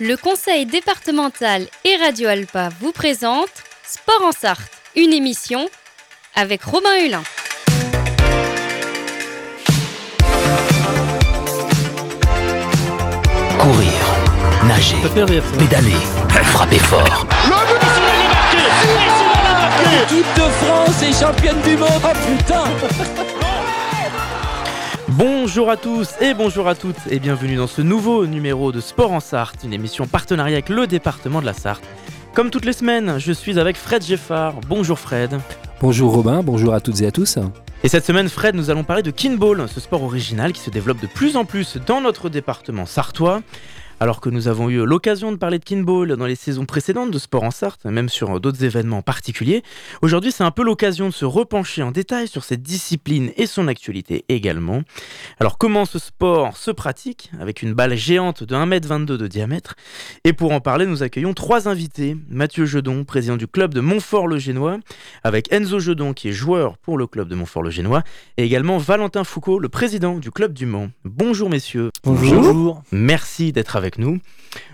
Le conseil départemental et Radio Alpa vous présente Sport en Sarthe, une émission avec Robin Hulin. Courir, nager, pédaler, frapper fort. L'équipe de France est championne du monde. Oh putain Bonjour à tous et bonjour à toutes et bienvenue dans ce nouveau numéro de Sport en Sarthe, une émission partenariat avec le département de la Sarthe. Comme toutes les semaines, je suis avec Fred Geffard. Bonjour Fred. Bonjour Robin, bonjour à toutes et à tous. Et cette semaine, Fred, nous allons parler de kinball, ce sport original qui se développe de plus en plus dans notre département sartois. Alors que nous avons eu l'occasion de parler de kinball dans les saisons précédentes de Sport en Sarthe, même sur d'autres événements particuliers, aujourd'hui c'est un peu l'occasion de se repencher en détail sur cette discipline et son actualité également. Alors comment ce sport se pratique avec une balle géante de 1m22 de diamètre? Et pour en parler, nous accueillons trois invités. Mathieu Jedon, président du club de Montfort-le-Génois, avec Enzo Jedon qui est joueur pour le club de Montfort-le-Génois, et également Valentin Foucault, le président du club du Mans. Bonjour messieurs. Bonjour. Merci d'être avec nous.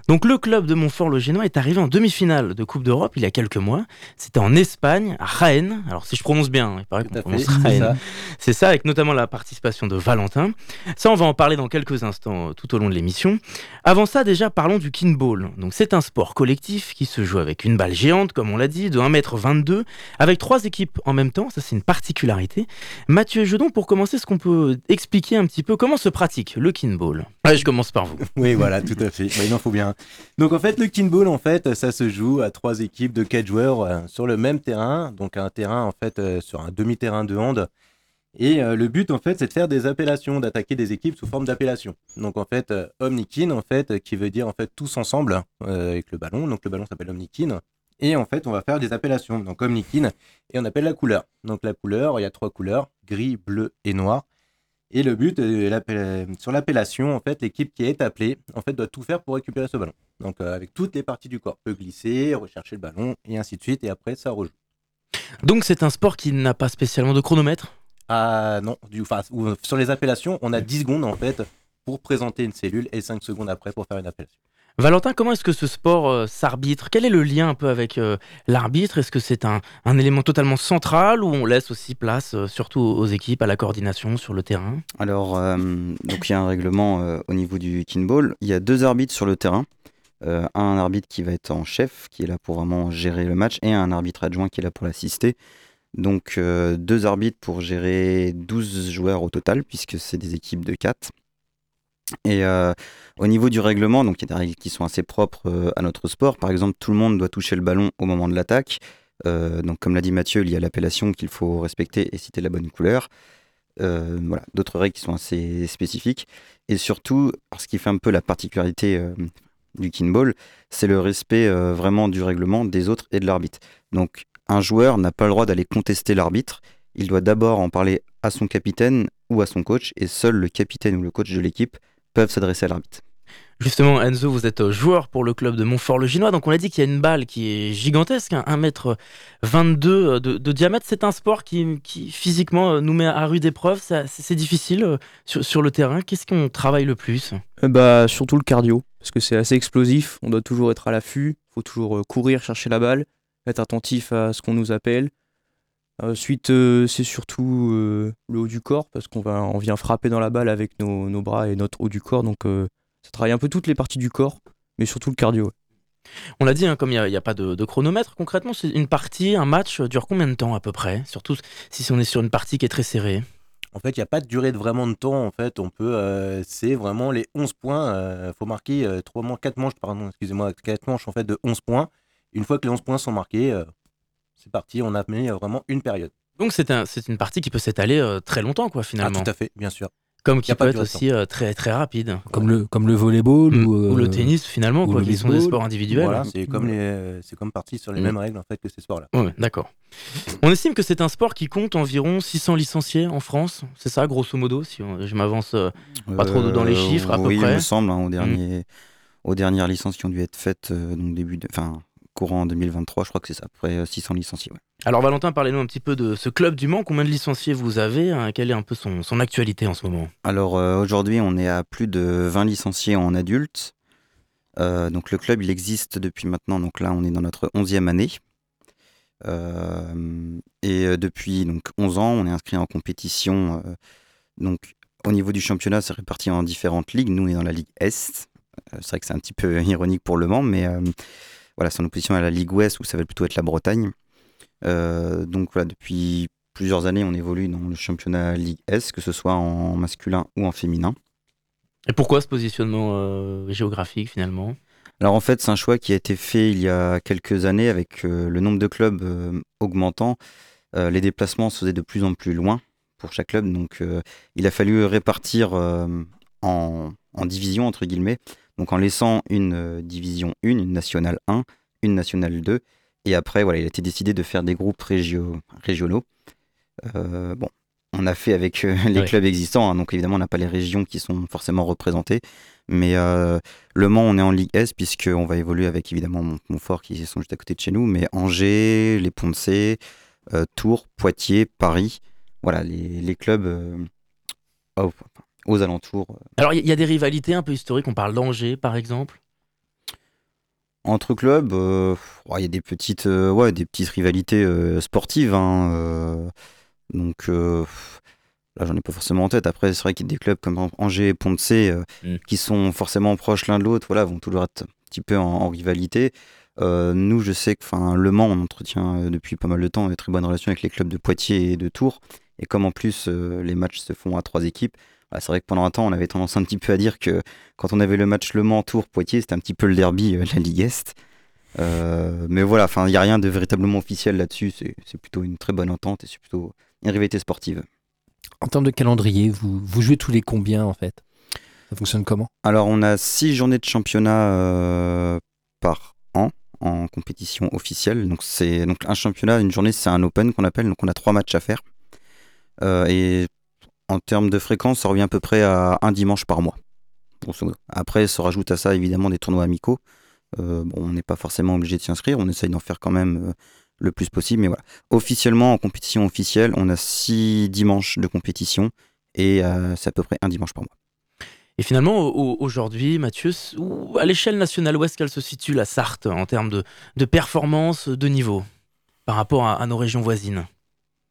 Donc le club de Montfort-le-Génois est arrivé en demi-finale de Coupe d'Europe il y a quelques mois. C'était en Espagne, à Jaén. Alors si je prononce bien, il paraît qu'on prononce Jaén. C'est ça, avec notamment la participation de Valentin. Ça, on va en parler dans quelques instants euh, tout au long de l'émission. Avant ça, déjà, parlons du kinball. Donc c'est un sport collectif qui se joue avec une balle géante, comme on l'a dit, de 1m22, avec trois équipes en même temps. Ça, c'est une particularité. Mathieu Jedon, pour commencer, est-ce qu'on peut expliquer un petit peu comment se pratique le kinball? Ouais, je commence par vous. Oui, voilà, tout Bah, il en faut bien. Donc en fait, le kinball, en fait, ça se joue à trois équipes de quatre joueurs euh, sur le même terrain, donc un terrain en fait euh, sur un demi-terrain de hand. Et euh, le but en fait, c'est de faire des appellations, d'attaquer des équipes sous forme d'appellation. Donc en fait, Omnikin en fait, qui veut dire en fait tous ensemble avec le ballon. Donc le ballon s'appelle Omnikin. Et en fait, on va faire des appellations. Donc Omnikin et on appelle la couleur. Donc la couleur, il y a trois couleurs gris, bleu et noir. Et le but, euh, sur l'appellation, en fait, l'équipe qui est appelée, en fait, doit tout faire pour récupérer ce ballon. Donc, euh, avec toutes les parties du corps, peut glisser, rechercher le ballon, et ainsi de suite. Et après, ça rejoue. Donc c'est un sport qui n'a pas spécialement de chronomètre? Ah non, du, enfin, sur les appellations, on a 10 secondes, en fait, pour présenter une cellule, et 5 secondes après pour faire une appellation. Valentin, comment est-ce que ce sport euh, s'arbitre? Quel est le lien un peu avec euh, l'arbitre? Est-ce que c'est un, élément totalement central ou on laisse aussi place, euh, surtout aux équipes, à la coordination sur le terrain? Alors, donc il y a un règlement au niveau du kinball. Il y a deux arbitres sur le terrain. Un arbitre qui va être en chef, qui est là pour vraiment gérer le match, et un arbitre adjoint qui est là pour l'assister. Donc, deux arbitres pour gérer 12 joueurs au total, puisque c'est des équipes de 4. Et euh, au niveau du règlement, donc il y a des règles qui sont assez propres euh, à notre sport. Par exemple, tout le monde doit toucher le ballon au moment de l'attaque. Euh, donc, comme l'a dit Mathieu, il y a l'appellation qu'il faut respecter et citer la bonne couleur. Voilà, d'autres règles qui sont assez spécifiques. Et surtout, ce qui fait un peu la particularité du kinball, c'est le respect vraiment du règlement des autres et de l'arbitre. Donc, un joueur n'a pas le droit d'aller contester l'arbitre. Il doit d'abord en parler à son capitaine ou à son coach, et seul le capitaine ou le coach de l'équipe peuvent s'adresser à l'arbitre. Justement, Enzo, vous êtes euh, joueur pour le club de Montfort-le-Ginois, donc on a dit qu'il y a une balle qui est gigantesque, hein, 1m22 euh, de, de diamètre. C'est un sport qui, qui, physiquement euh, nous met à rude épreuve, c'est c'est difficile euh, sur, sur le terrain. Qu'est-ce qu'on travaille le plus? Euh, Bah surtout le cardio, parce que c'est assez explosif, on doit toujours être à l'affût, faut toujours euh, courir, chercher la balle, être attentif à ce qu'on nous appelle. Ensuite, euh, c'est surtout euh, le haut du corps, parce qu'on va, on vient frapper dans la balle avec nos, nos bras et notre haut du corps, donc euh, ça travaille un peu toutes les parties du corps, mais surtout le cardio. On l'a dit, hein, comme il n'y a, pas de, de chronomètre, concrètement, c'est une partie, un match euh, dure combien de temps à peu près? Surtout si on est sur une partie qui est très serrée. En fait, il n'y a pas de durée de vraiment de temps. En fait, on peut, euh, c'est vraiment les 11 points. Il faut marquer euh, trois man- quatre manches, pardon, excusez-moi, quatre manches en fait de 11 points. Une fois que les 11 points sont marqués, euh, c'est parti. On a mis euh, vraiment une période. Donc c'est un, c'est une partie qui peut s'étaler euh, très longtemps, quoi, Ah, finalement. tout à fait, bien sûr. Comme qui peut être aussi euh, très, très rapide. Comme le, comme le volleyball Mm. ou, Ou le tennis, finalement, ou quoi, le qui sont des sports individuels. Voilà, c'est comme les, euh, c'est comme parti sur les Mm. mêmes règles en fait que ces sports-là. Ouais, d'accord. On estime que c'est un sport qui compte environ 600 licenciés en France. C'est ça, grosso modo, si on- je m'avance. euh, Pas trop dans les chiffres, à peu oui, près. il me semble, hein, aux, derniers, aux dernières licences qui ont dû être faites, euh, donc début de, enfin, courant en 2023, je crois que c'est ça, à peu près euh, 600 licenciés. ouais. Alors, Valentin, parlez-nous un petit peu de ce club du Mans. Combien de licenciés vous avez hein, Quelle est un peu son, son actualité en ce moment? Alors euh, aujourd'hui, on est à plus de 20 licenciés en adultes. donc le club, il existe depuis maintenant, donc là on est dans notre 11e année. et depuis donc 11 ans, on est inscrit en compétition. donc au niveau du championnat, c'est réparti en différentes ligues. Nous, on est dans la Ligue Est. c'est vrai que c'est un petit peu ironique pour Le Mans, mais voilà, c'est en opposition à la Ligue Ouest où ça va plutôt être la Bretagne. donc voilà, depuis plusieurs années, on évolue dans le championnat Ligue S, que ce soit en masculin ou en féminin. Et pourquoi ce positionnement euh, géographique finalement? Alors en fait, c'est un choix qui a été fait il y a quelques années avec euh, le nombre de clubs euh, augmentant. les déplacements se faisaient de plus en plus loin pour chaque club, donc il a fallu répartir en, en divisions entre guillemets, donc en laissant une division 1, une nationale 1, une nationale 2, et après voilà, il a été décidé de faire des groupes régionaux. Euh, bon, on a fait avec euh, les clubs existants, hein, donc évidemment on n'a pas les régions qui sont forcément représentées. Mais euh, Le Mans, on est en Ligue S, puisqu'on va évoluer avec évidemment Montfort qui sont juste à côté de chez nous, mais Angers, les Ponts de C, Tours, Poitiers, Paris, voilà, les, clubs aux alentours. Alors il y, a des rivalités un peu historiques, on parle d'Angers par exemple entre clubs, il y a des petites, ouais, des petites rivalités sportives. Hein, donc euh, là, j'en ai pas forcément en tête. Après, c'est vrai qu'il y a des clubs comme Angers et Pont de mm. qui sont forcément proches l'un de l'autre, voilà, vont toujours être un petit peu en, rivalité. Euh, nous, je sais que Le Mans, on entretient euh, depuis pas mal de temps une très bonne relation avec les clubs de Poitiers et de Tours. Et comme en plus les matchs se font à trois équipes, bah, c'est vrai que pendant un temps, on avait tendance un petit peu à dire que quand on avait le match Le Mans, Tours, Poitiers, c'était un petit peu le derby de la Ligue Est. mais voilà, il n'y a rien de véritablement officiel là-dessus. C'est plutôt une très bonne entente et c'est plutôt une rivalité sportive. En termes de calendrier, vous, vous jouez tous les combien en fait? Ça fonctionne comment? Alors on a six journées de championnat euh, par an en compétition officielle. Donc c'est donc un championnat, une journée c'est un open qu'on appelle. Donc on a trois matchs à faire. Euh, et en termes de fréquence, ça revient à peu près à un dimanche par mois. Après, se rajoute à ça évidemment des tournois amicaux. Euh, on n'est pas forcément obligé de s'y inscrire, on essaye d'en faire quand même le plus possible. Mais voilà, officiellement, en compétition officielle, on a six dimanches de compétition et euh, c'est à peu près un dimanche par mois. Et finalement, aujourd'hui, Mathieu, à l'échelle nationale, où est-ce qu'elle se situe, la Sarthe, en termes de performance, de niveau, par rapport à nos régions voisines?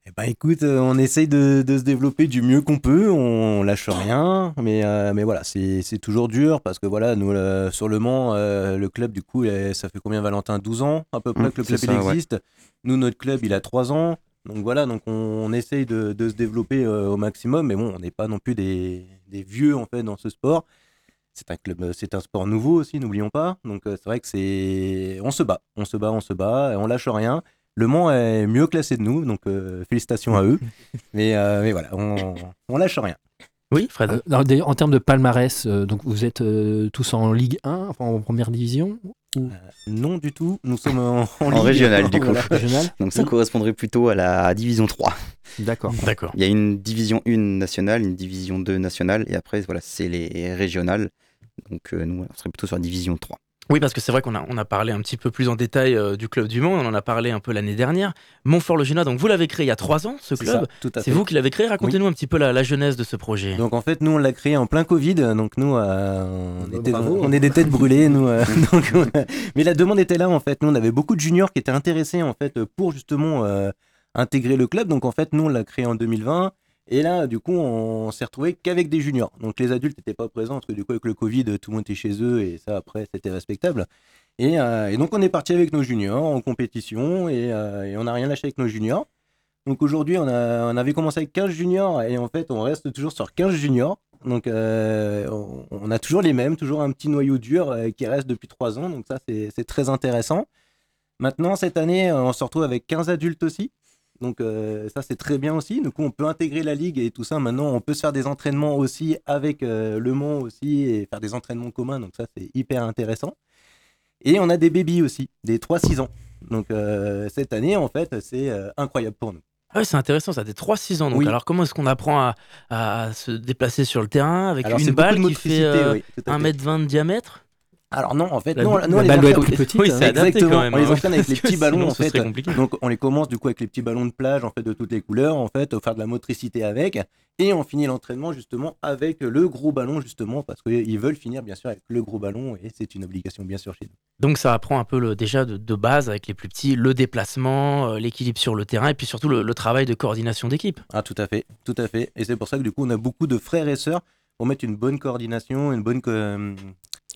Eh ben, écoute, euh, on essaye de, se développer du mieux qu'on peut, on lâche rien, mais, euh, mais voilà, c'est toujours dur parce que voilà, nous sur Le Mans, euh, le club du coup, ça fait combien Valentin 12 ans à peu près mmh, que le club il existe. Nous, notre club, il a 3 ans. Donc voilà, donc on, essaye de, se développer au maximum, mais bon, on n'est pas non plus des, vieux en fait dans ce sport. C'est un club, c'est un sport nouveau aussi, n'oublions pas. Donc c'est vrai que c'est, on se bat, on se bat, on se bat, et on lâche rien. Le Mans est mieux classé de nous, donc euh, félicitations à eux. mais, euh, mais, voilà, on, on lâche rien. Oui, Fred. Euh, en termes de palmarès, donc vous êtes tous en Ligue 1, enfin en première division Non du tout, nous sommes en, en, régional du coup. donc ça correspondrait plutôt à la division 3. D'accord. D'accord. Il y a une division 1 nationale, une division 2 nationale, et après voilà, c'est les régionales. Donc nous, on serait plutôt sur la division 3. Oui, parce que c'est vrai qu'on a, on a parlé un petit peu plus en détail euh, du Club du Mans, on en a parlé un peu l'année dernière. Montfort-le-Génois, donc vous l'avez créé il y a trois ans, ce club. C'est vous qui l'avez créé. Racontez-nous un petit peu la, jeunesse de ce projet. Donc en fait, nous, on l'a créé en plein Covid. Donc nous, euh, on, est des têtes brûlées. nous, euh, mais la demande était là, en fait. Nous, on avait beaucoup de juniors qui étaient intéressés, en fait, pour justement intégrer le club. Donc en fait, nous, on l'a créé en 2020. Et là, du coup, on s'est retrouvé qu'avec des juniors. Donc les adultes n'étaient pas présents parce que du coup, avec le Covid, tout le monde était chez eux et ça, après, c'était respectable. Et, euh, donc, on est parti avec nos juniors en compétition euh, et, on n'a rien lâché avec nos juniors. Donc aujourd'hui, on, on, avait commencé avec 15 juniors et en fait, on reste toujours sur 15 juniors. Donc euh, on, a toujours les mêmes, toujours un petit noyau dur qui reste depuis 3 ans. Donc ça, c'est très intéressant. Maintenant, cette année, on se retrouve avec 15 adultes aussi. Donc euh, ça c'est très bien aussi. Du coup on peut intégrer la ligue et tout ça. Maintenant on peut se faire des entraînements aussi avec euh, Le Mans aussi et faire des entraînements communs. Donc ça c'est hyper intéressant. Et on a des bébés aussi, des 3-6 ans. Donc euh, cette année en fait c'est incroyable pour nous. Ah c'est intéressant ça, des 3-6 ans. Donc alors comment est-ce qu'on apprend à, se déplacer sur le terrain avec une balle qui fait 1m20 de diamètre? Alors non, en fait, La, non, la non, les balle doit entraîne- être plus petite. Oui, hein. c'est adapté Exactement, quand même. on les hein. entraîne avec les petits ballons sinon, en fait. Donc on les commence du coup avec les petits ballons de plage en fait de toutes les couleurs en fait, faire de la motricité avec, et on finit l'entraînement justement avec le gros ballon justement parce qu'ils veulent finir bien sûr avec le gros ballon et c'est une obligation bien sûr chez nous. Donc ça apprend un peu le, déjà de, de base avec les plus petits, le déplacement, euh, l'équilibre sur le terrain et puis surtout le, le travail de coordination d'équipe. Ah tout à fait, tout à fait, et c'est pour ça que du coup on a beaucoup de frères et sœurs pour mettre une bonne coordination, une bonne co-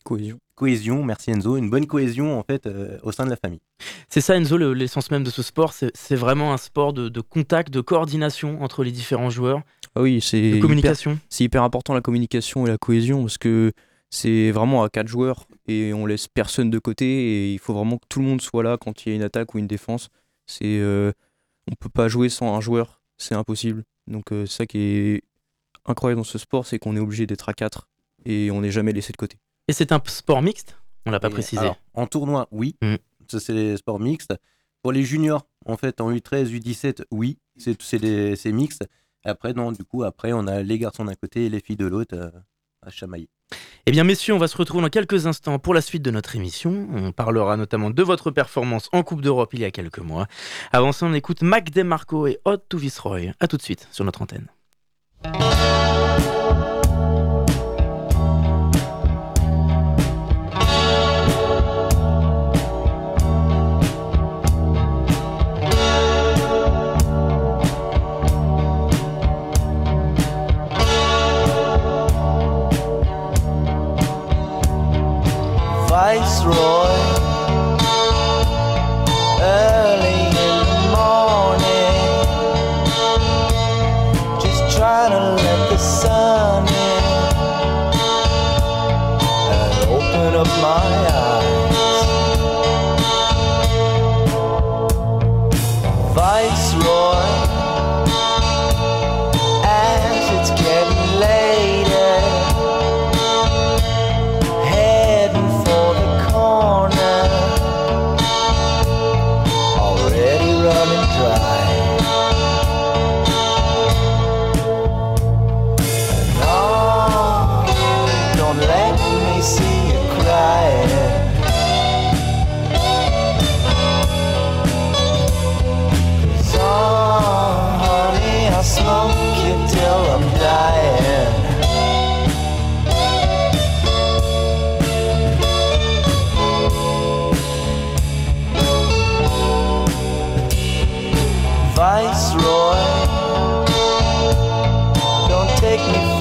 Cohésion. cohésion, merci Enzo, une bonne cohésion en fait euh, au sein de la famille. C'est ça Enzo, le- l'essence même de ce sport, c'est vraiment un sport de, de contact, de coordination entre les différents joueurs, Ah oui, c'est communication. c'est hyper important la communication et la cohésion parce que c'est vraiment à quatre joueurs et on laisse personne de côté et il faut vraiment que tout le monde soit là quand il y a une attaque ou une défense. C'est euh, on peut pas jouer sans un joueur, c'est impossible. Donc euh, c'est ça qui est incroyable dans ce sport, c'est qu'on est obligé d'être à quatre et on n'est jamais laissé de côté. Et c'est un sport mixte On l'a pas Et précisé. alors, en tournoi, oui. Mm. Ça, c'est les sports mixtes. Pour les juniors, en fait, en U13, U17, oui, c'est mixte. Après, non, du coup, après, on a les garçons d'un côté et les filles de l'autre euh, à chamailler. Eh bien, messieurs, on va se retrouver dans quelques instants pour la suite de notre émission. On parlera notamment de votre performance en Coupe d'Europe il y a quelques mois. Avant ça, on écoute Mac DeMarco et Hot to Viceroy. A tout de suite sur notre antenne. Viceroy, Don't take me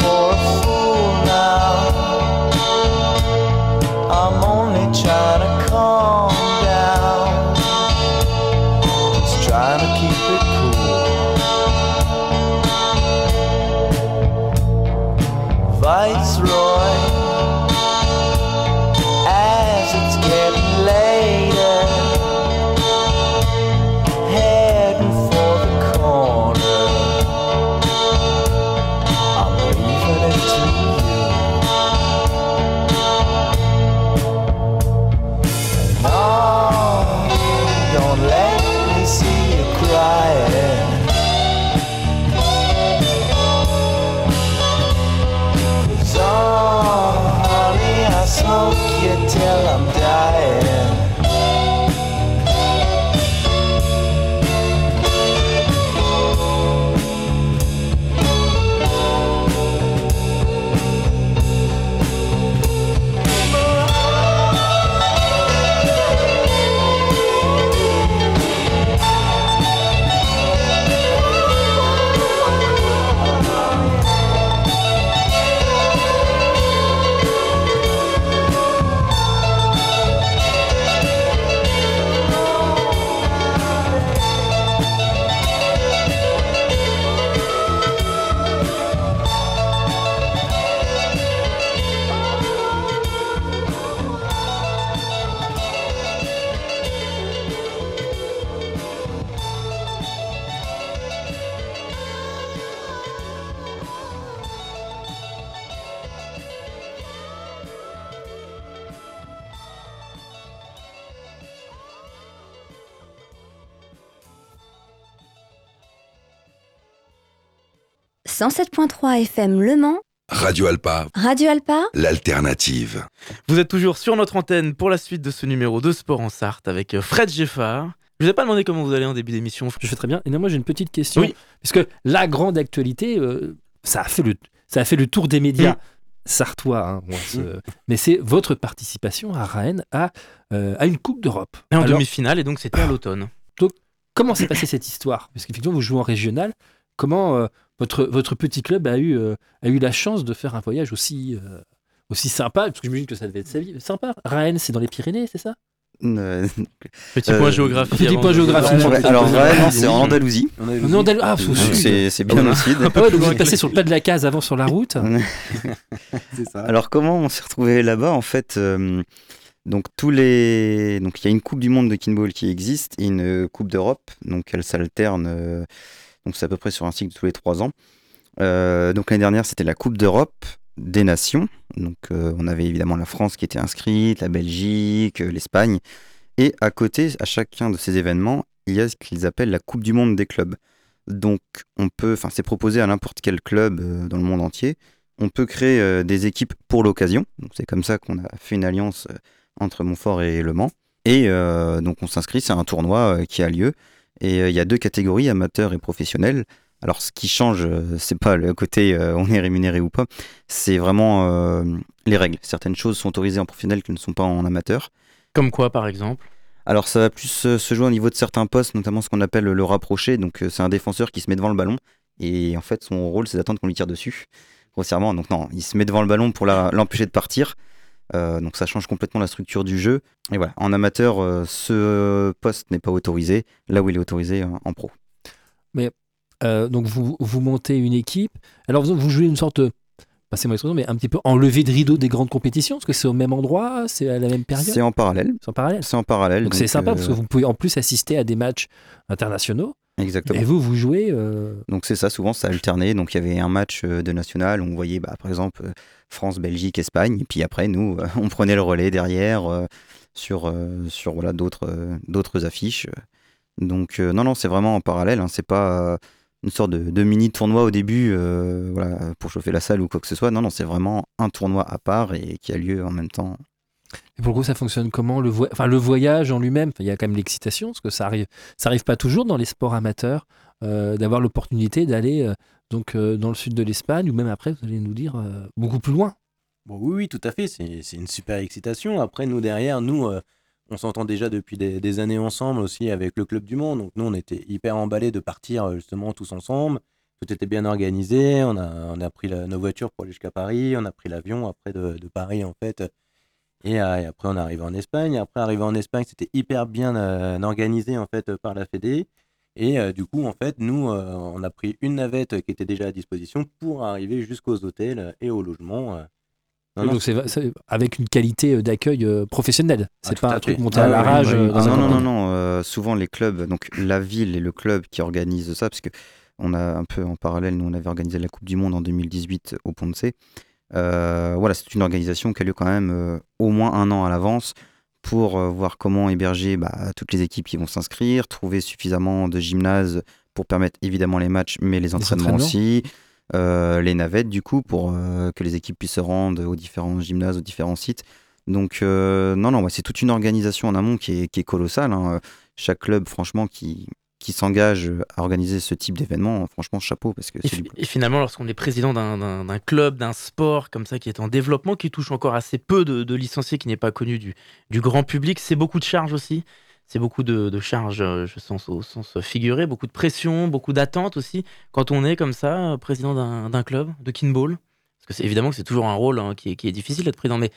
FM Le Mans Radio Alpa, Radio Alpa l'alternative. Vous êtes toujours sur notre antenne pour la suite de ce numéro de Sport en Sarthe avec euh, Fred Geffard. Je vous ai pas demandé comment vous allez en début d'émission. Je fais très bien. Et non, moi j'ai une petite question. Oui. Puisque la grande actualité, euh, ça, a fait le, ça a fait le tour des médias Mm. sartois. hein, bon, ce- Mais c'est votre participation à Rennes à, euh, à une Coupe d'Europe. Et en demi-finale, et donc c'était à l'automne. comment s'est passée cette histoire? Parce qu'effectivement, vous jouez en régional. Comment euh, votre, votre petit club a eu, euh, a eu la chance de faire un voyage aussi, euh, aussi sympa Parce que j'imagine que ça devait être sa vie- sympa. Rennes, c'est dans les Pyrénées, c'est ça? Euh, Petit Euh, point géographie. petit point géographie. Ouais, alors ouais, c'est en Andalousie. Non, Andal- ah, c'est bien au sud. Ah ouais, donc vous êtes passé sur le pas de la case avant sur la route. C'est ça. Alors comment on s'est retrouvé là-bas? En fait, euh, donc tous les, donc il y a une Coupe du Monde de kinball qui existe et une Coupe d'Europe. Donc elles s'alternent. Donc c'est à peu près sur un cycle de tous les trois ans. Euh, donc l'année dernière, c'était la Coupe d'Europe des nations. Donc euh, on avait évidemment la France qui était inscrite, la Belgique, euh, l'Espagne. Et à côté, à chacun de ces événements, il y a ce qu'ils appellent la Coupe du Monde des clubs. Donc on peut, enfin c'est proposé à n'importe quel club dans le monde entier on peut créer des équipes pour l'occasion. C'est comme ça qu'on a fait une alliance entre Montfort et Le Mans. Et donc on s'inscrit, c'est un tournoi qui a lieu. Et euh, il y a deux catégories, amateurs et professionnels. Alors ce qui change, euh, c'est pas le côté euh, on est rémunéré ou pas, c'est vraiment euh, les règles. Certaines choses sont autorisées en professionnel qui ne sont pas en amateur. Comme quoi, par exemple? Alors ça va plus se jouer au niveau de certains postes, notamment ce qu'on appelle le rapproché. Donc c'est un défenseur qui se met devant le ballon et en fait son rôle c'est d'attendre qu'on lui tire dessus, grossièrement. Donc non, il se met devant le ballon pour l'empêcher de partir. Euh, donc ça change complètement la structure du jeu. Et voilà, en amateur, euh, ce poste n'est pas autorisé, là où il est autorisé en, en pro. Euh, donc vous, vous montez une équipe. Alors vous, vous jouez une sorte, passez-moi l'expression, mais un petit peu en levée de rideau des grandes compétitions, parce que c'est au même endroit, c'est à la même période? C'est en parallèle. C'est en parallèle. C'est en parallèle. Donc c'est sympa euh, parce que vous pouvez en plus assister à des matchs internationaux. Exactement. Et vous, vous jouez. euh, Donc c'est ça, souvent ça alternait. Donc il y avait un match euh, de national, on voyait bah, par exemple euh, France, Belgique, Espagne, et puis après nous, on prenait le relais derrière euh, sur, euh, sur voilà, d'autres d'autres affiches. Donc non, non, c'est vraiment en parallèle, hein, c'est pas une sorte de, de mini tournoi au début voilà, pour chauffer la salle ou quoi que ce soit. Non, non, c'est vraiment un tournoi à part et qui a lieu en même temps. Et pour le coup, ça fonctionne comment le, voy- enfin, le voyage en lui-même, il y a quand même l'excitation, parce que ça arrive, ça arrive pas toujours dans les sports amateurs euh, d'avoir l'opportunité d'aller euh, euh, dans le sud de l'Espagne ou même après, vous allez nous dire beaucoup plus loin. Bon, oui, oui, tout à fait. C'est une super excitation. Après, nous, derrière, nous, on s'entend déjà depuis des, années ensemble aussi avec le Club du Monde. Donc, nous, on était hyper emballés de partir justement tous ensemble. Tout était bien organisé. On a, on a pris nos voitures pour aller jusqu'à Paris. On a pris l'avion après de Paris, en fait. Et, euh, et après, on est arrivé en Espagne. Après, arrivé en Espagne, c'était hyper bien euh, organisé, en fait, par la Fédé. Et euh, du coup, en fait, nous, euh, on a pris une navette qui était déjà à disposition pour arriver jusqu'aux hôtels et au logement. Non, non, donc c'est c'est avec une qualité d'accueil professionnelle. C'est tout pas un truc fait. monté Ah à oui, oui. euh, dans Ah non, non, non, euh, souvent, les clubs, donc la ville et le club qui organisent ça, parce que on a un peu en parallèle, nous, on avait organisé la Coupe du Monde en 2018 au Ponce. Euh, voilà, c'est une organisation qui a lieu quand même euh, au moins un an à l'avance pour euh, voir comment héberger bah, toutes les équipes qui vont s'inscrire, trouver suffisamment de gymnases pour permettre évidemment les matchs, mais les entraînements, entraînements. aussi. Euh, les navettes du coup pour euh, que les équipes puissent se rendre aux différents gymnases, aux différents sites. Donc euh, non, non, c'est toute une organisation en amont qui est, qui est colossale. hein. Chaque club, franchement, qui, qui s'engage à organiser ce type d'événement, franchement, chapeau, parce que Et, du- et finalement, lorsqu'on est président d'un- club, d'un sport comme ça qui est en développement, qui touche encore assez peu de, de licenciés, qui n'est pas connu du, du grand public, c'est beaucoup de charges aussi. C'est beaucoup de, de charges, euh, je sens au sens figuré, beaucoup de pression, beaucoup d'attentes aussi, quand on est comme ça, euh, président d'un d'un club de kinball. Parce que c'est évidemment que c'est toujours un rôle hein, qui, est, qui est difficile d'être président, mais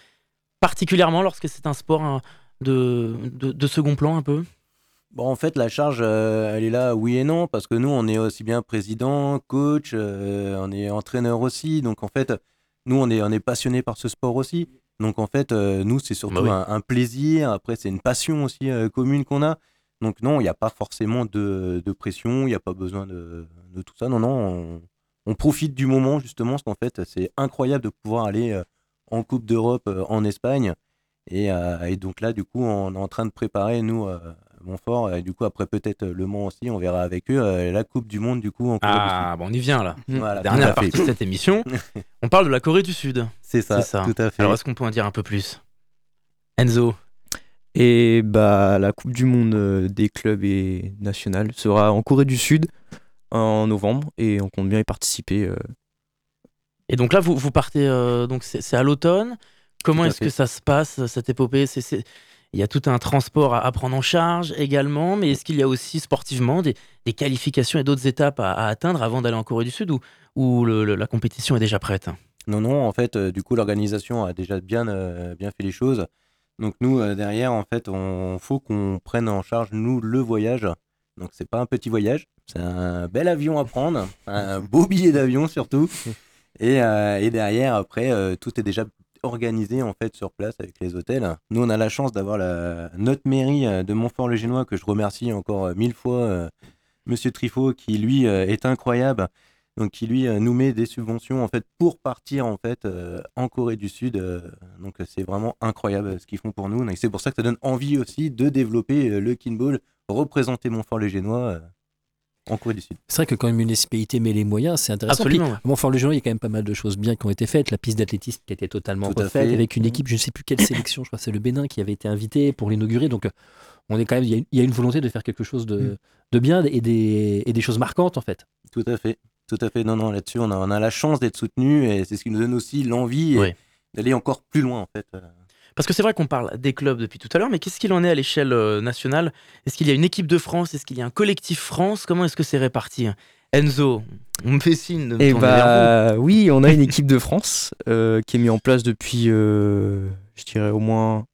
particulièrement lorsque c'est un sport hein, de, de, de second plan un peu. Bon, en fait, la charge, euh, elle est là, oui et non, parce que nous, on est aussi bien président, coach, euh, on est entraîneur aussi. Donc, en fait, nous, on est, on est passionné par ce sport aussi. Donc, en fait, euh, nous, c'est surtout Bah oui. un, un plaisir. Après, c'est une passion aussi commune qu'on a. Donc, non, il n'y a pas forcément de, de pression, il n'y a pas besoin de, de tout ça. Non, non, on, on profite du moment, justement, parce qu'en fait, c'est incroyable de pouvoir aller en Coupe d'Europe en Espagne. Et, et donc là, du coup, on est en train de préparer, nous, Montfort. Et du coup, après peut-être Le Mans aussi, on verra avec eux euh, la Coupe du Monde du coup en Corée du Sud. Ah, bon, on y vient là. Voilà, Dernière fait. partie de cette émission. on parle de la Corée du Sud. C'est ça, C'est ça. tout à fait. Alors, est-ce qu'on peut en dire un peu plus? Enzo Et bah, la Coupe du Monde euh, des clubs et nationales sera en Corée du Sud en novembre et on compte bien y participer. euh. Et donc là, vous, vous partez, euh, donc c'est à l'automne. Comment est-ce que ça se passe, cette épopée? C'est- Il y a tout un transport à, à prendre en charge également, mais est-ce qu'il y a aussi sportivement des, des qualifications et d'autres étapes à, à atteindre avant d'aller en Corée du Sud ou, ou le- le- la compétition est déjà prête? Non, non, en fait, euh, du coup, l'organisation a déjà bien, euh, bien fait les choses. Donc nous, euh, derrière, en fait, on faut qu'on prenne en charge, nous, le voyage. Donc c'est pas un petit voyage, c'est un bel avion à prendre, un beau billet d'avion surtout. Et, et derrière, après, tout est déjà organisé en fait sur place avec les hôtels. Nous, on a la chance d'avoir la, notre mairie euh, de Montfort-le-Génois, que je remercie encore euh, mille fois, euh, Monsieur Trifot, qui lui euh, est incroyable donc qui lui nous met des subventions en fait pour partir en fait en Corée du Sud. donc c'est vraiment incroyable ce qu'ils font pour nous. Et c'est pour ça que ça donne envie aussi de développer le kinball, représenter Montfort-les-Génois euh, en Corée du Sud. C'est vrai que quand une municipalité met les moyens, c'est intéressant. Absolument. Puis, à Montfort-le-Génois, il y a quand même pas mal de choses bien qui ont été faites. La piste d'athlétisme qui a été totalement Tout refaite fait. avec une équipe, je ne sais plus quelle sélection, je crois que c'est le Bénin qui avait été invité pour l'inaugurer. Donc, euh, on est quand même, il y, a, il y a une volonté de faire quelque chose de, Mhm. de bien et des, et des choses marquantes en fait. Tout à fait. Tout à fait. Non, non, là-dessus, on a, on a la chance d'être soutenu et c'est ce qui nous donne aussi l'envie Oui. d'aller encore plus loin en fait. Parce que c'est vrai qu'on parle des clubs depuis tout à l'heure, mais qu'est-ce qu'il en est à l'échelle euh, nationale? Est-ce qu'il y a une équipe de France? Est-ce qu'il y a un collectif France? Comment est-ce que c'est réparti? Enzo, on me fait signe de me Et vers bah oui, on a une équipe de France euh, qui est mise en place depuis, euh, je dirais, au moins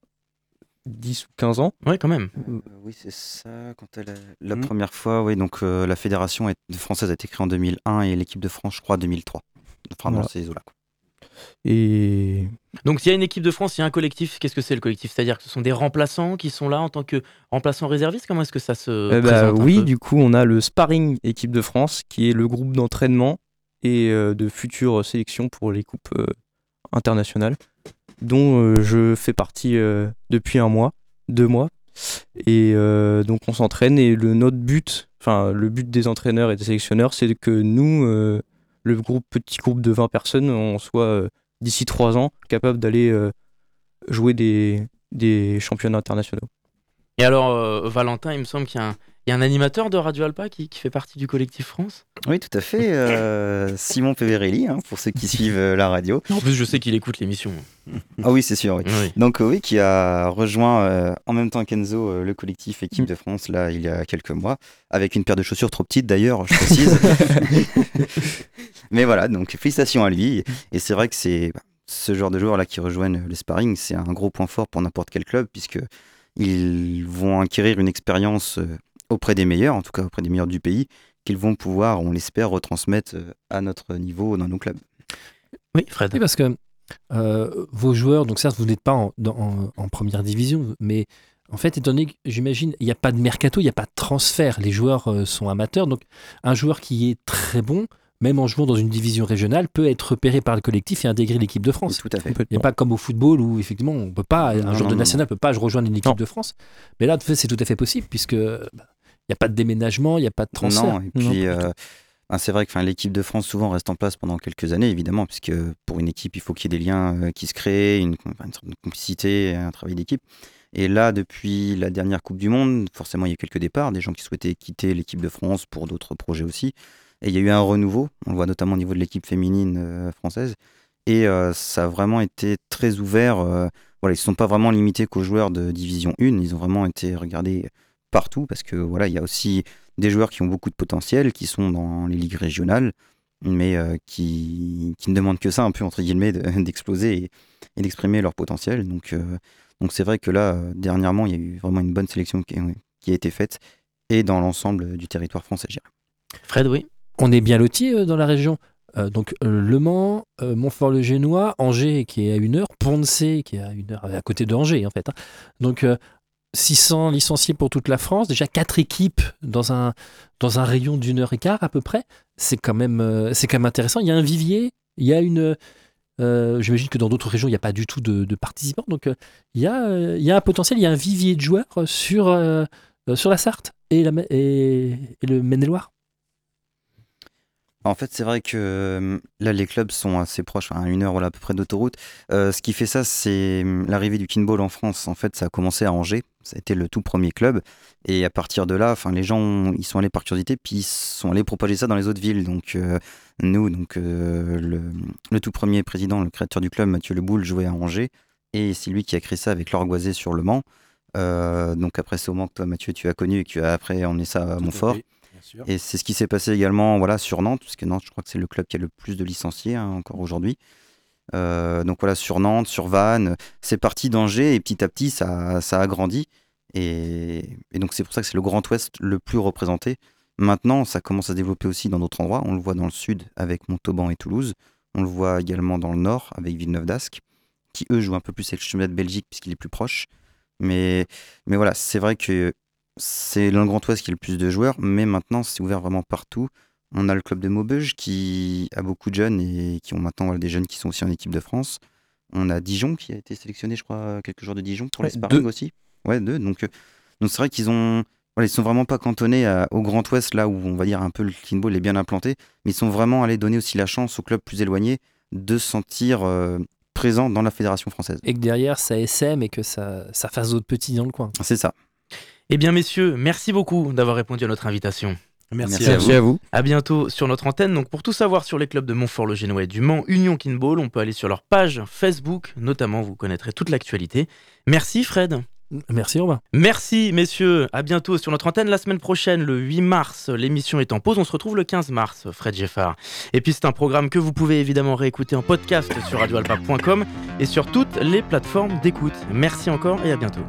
10 ou 15 ans. Ouais, quand même. Euh, oui, c'est ça. Quand elle a- la Mhm. première fois, oui, donc euh, la fédération française a été créée en 2001 et l'équipe de France, je crois, 2003. Enfin, dans Voilà. ces eaux-là. Et Donc s'il y a une équipe de France, il y a un collectif. Qu'est-ce que c'est le collectif? C'est-à-dire que ce sont des remplaçants qui sont là en tant que remplaçants réservistes? Comment est-ce que ça se Eh bah, un oui, du coup, on a le sparring équipe de France qui est le groupe d'entraînement et euh, de futures sélections pour les coupes euh, internationales, dont euh, je fais partie depuis un mois, deux mois. Et donc on s'entraîne et le notre but, enfin le but des entraîneurs et des sélectionneurs, c'est que nous, le groupe petit groupe de 20 personnes, on soit euh, d'ici trois ans capable d'aller euh, jouer des, des championnats internationaux. Et alors, euh, Valentin, il me semble qu'il y, a un- il y a un animateur de Radio Alpa qui, qui fait partie du collectif France? Oui, tout à fait. euh, Simon Peverelli, hein, pour ceux qui suivent euh, la radio. En plus, je sais qu'il écoute l'émission. Ah oui, c'est sûr. Oui. Oui. Donc euh, oui, qui a rejoint euh, en même temps qu'Enzo euh, le collectif équipe de France là il y a quelques mois, avec une paire de chaussures trop petites d'ailleurs, je précise. Mais voilà, donc félicitations à lui. Et c'est vrai que c'est bah, ce genre de joueurs là qui rejoignent le sparring, c'est un gros point fort pour n'importe quel club puisque ils vont acquérir une expérience euh, auprès des meilleurs, en tout cas auprès des meilleurs du pays, qu'ils vont pouvoir, on l'espère, retransmettre euh, à notre niveau dans nos clubs. Oui, Fred. Oui, parce que euh, vos joueurs, donc certes, vous n'êtes pas en, dans- en- en première division, mais en fait, étant donné que j'imagine, il n'y a pas de mercato, il n'y a pas de transfert, les joueurs euh, sont amateurs, donc un joueur qui est très bon, même en jouant dans une division régionale, peut être repéré par le collectif et intégrer l'équipe de France. Tout à fait. Il n'y a pas comme au football où effectivement on peut pas, un Non, joueur non, de national peut pas rejoindre une équipe Non. de France. Mais là, c'est tout à fait possible puisque bah, n'y a pas de déménagement, il n'y a pas de transfert. Non, et puis euh, ben, c'est vrai que enfin, l'équipe de France souvent reste en place pendant quelques années, évidemment, puisque pour une équipe, il faut qu'il y ait des liens euh, qui se créent, une, une sorte de complicité, un travail d'équipe. Et là, depuis la dernière Coupe du Monde, forcément, il y a eu quelques départs, des gens qui souhaitaient quitter l'équipe de France pour d'autres projets aussi. Et il y a eu un renouveau, on le voit notamment au niveau de l'équipe féminine euh, française. Et euh, ça a vraiment été très ouvert. euh, voilà, ils ne se sont pas vraiment limités qu'aux joueurs de Division 1, ils ont vraiment été regardés partout parce que voilà, il y a aussi des joueurs qui ont beaucoup de potentiel, qui sont dans les ligues régionales, mais euh, qui, qui ne demandent que ça, un peu entre guillemets, de- d'exploser et, et d'exprimer leur potentiel. Donc, euh, donc c'est vrai que là, euh, dernièrement, il y a eu vraiment une bonne sélection qui, qui a été faite, et dans l'ensemble du territoire français. Fred, oui. On est bien lotis euh, dans la région. Euh, donc euh, Le Mans, euh, Montfort-le-Génois, Angers qui est à une heure, Ponce qui est à une heure, à côté de Angers en fait. hein. Donc euh, 600 licenciés pour toute la France, déjà quatre équipes dans un, dans un rayon d'une heure et quart à peu près. C'est quand, même, euh, quand même intéressant. Il y a un vivier, il y a une... euh, J'imagine que dans d'autres régions, il n'y a pas du tout de, participants. Donc euh, il, y a, il y a un potentiel, il y a un vivier de joueurs sur, sur la Sarthe et, le Maine-et-Loire en fait, c'est vrai que là, les clubs sont assez proches, à une heure à peu près d'autoroute. Ce qui fait ça, c'est hum, l'arrivée du kinball en France. En fait, ça a commencé à Angers. Ça a été le tout premier club. Et à partir de là, enfin, les gens, ils sont allés par curiosité, puis ils sont allés propager ça dans les autres villes. Donc, euh, nous, donc, le, le, tout premier président, le créateur du club, Mathieu Leboul, jouait à Angers. Et c'est lui qui a créé ça avec Laure Goisé sur Le Mans. donc après, c'est au Mans que toi, Mathieu, tu as connu et que tu as après emmené ça à Montfort. Et c'est ce qui s'est passé également voilà, sur Nantes, parce que Nantes, je crois que c'est le club qui a le plus de licenciés hein, encore aujourd'hui. Euh, donc voilà, sur Nantes, sur Vannes, c'est parti d'Angers et petit à petit, ça, ça a grandi. Et, donc c'est pour ça que c'est le Grand Ouest le plus représenté. Maintenant, ça commence à développer aussi dans d'autres endroits. On le voit dans le sud avec Montauban et Toulouse. On le voit également dans le nord avec Villeneuve d'Ascq, qui eux jouent un peu plus avec le chemin de Belgique puisqu'il est plus proche. Mais, mais voilà, c'est vrai que c'est le Grand Ouest qui a le plus de joueurs, mais maintenant c'est ouvert vraiment partout. On a le club de Maubeuge qui a beaucoup de jeunes et qui ont maintenant des jeunes qui sont aussi en équipe de France. On a Dijon qui a été sélectionné, je crois, quelques jours de Dijon pour les sparring aussi. Ouais, deux. Donc, euh, donc c'est vrai qu'ils ont, voilà, ils sont vraiment pas cantonnés au Grand Ouest, là où on va dire un peu le clean ball est bien implanté, mais ils sont vraiment allés donner aussi la chance aux clubs plus éloignés de se sentir euh, présents dans la fédération française. Et que derrière ça SM et que ça, ça fasse d'autres petits dans le coin. C'est ça. Eh bien, messieurs, merci beaucoup d'avoir répondu à notre invitation. Merci, à, vous. à, bientôt sur notre antenne. Donc, pour tout savoir sur les clubs de Montfort-le-Génois et du Mans, Union Kinball, on peut aller sur leur page Facebook, notamment, vous connaîtrez toute l'actualité. Merci, Fred. Merci Robin. Merci messieurs, à bientôt sur notre antenne la semaine prochaine, le 8 mars. L'émission est en pause, on se retrouve le 15 mars, Fred Jeffard. Et puis c'est un programme que vous pouvez évidemment réécouter en podcast sur radioalpa.com et sur toutes les plateformes d'écoute. Merci encore et à bientôt.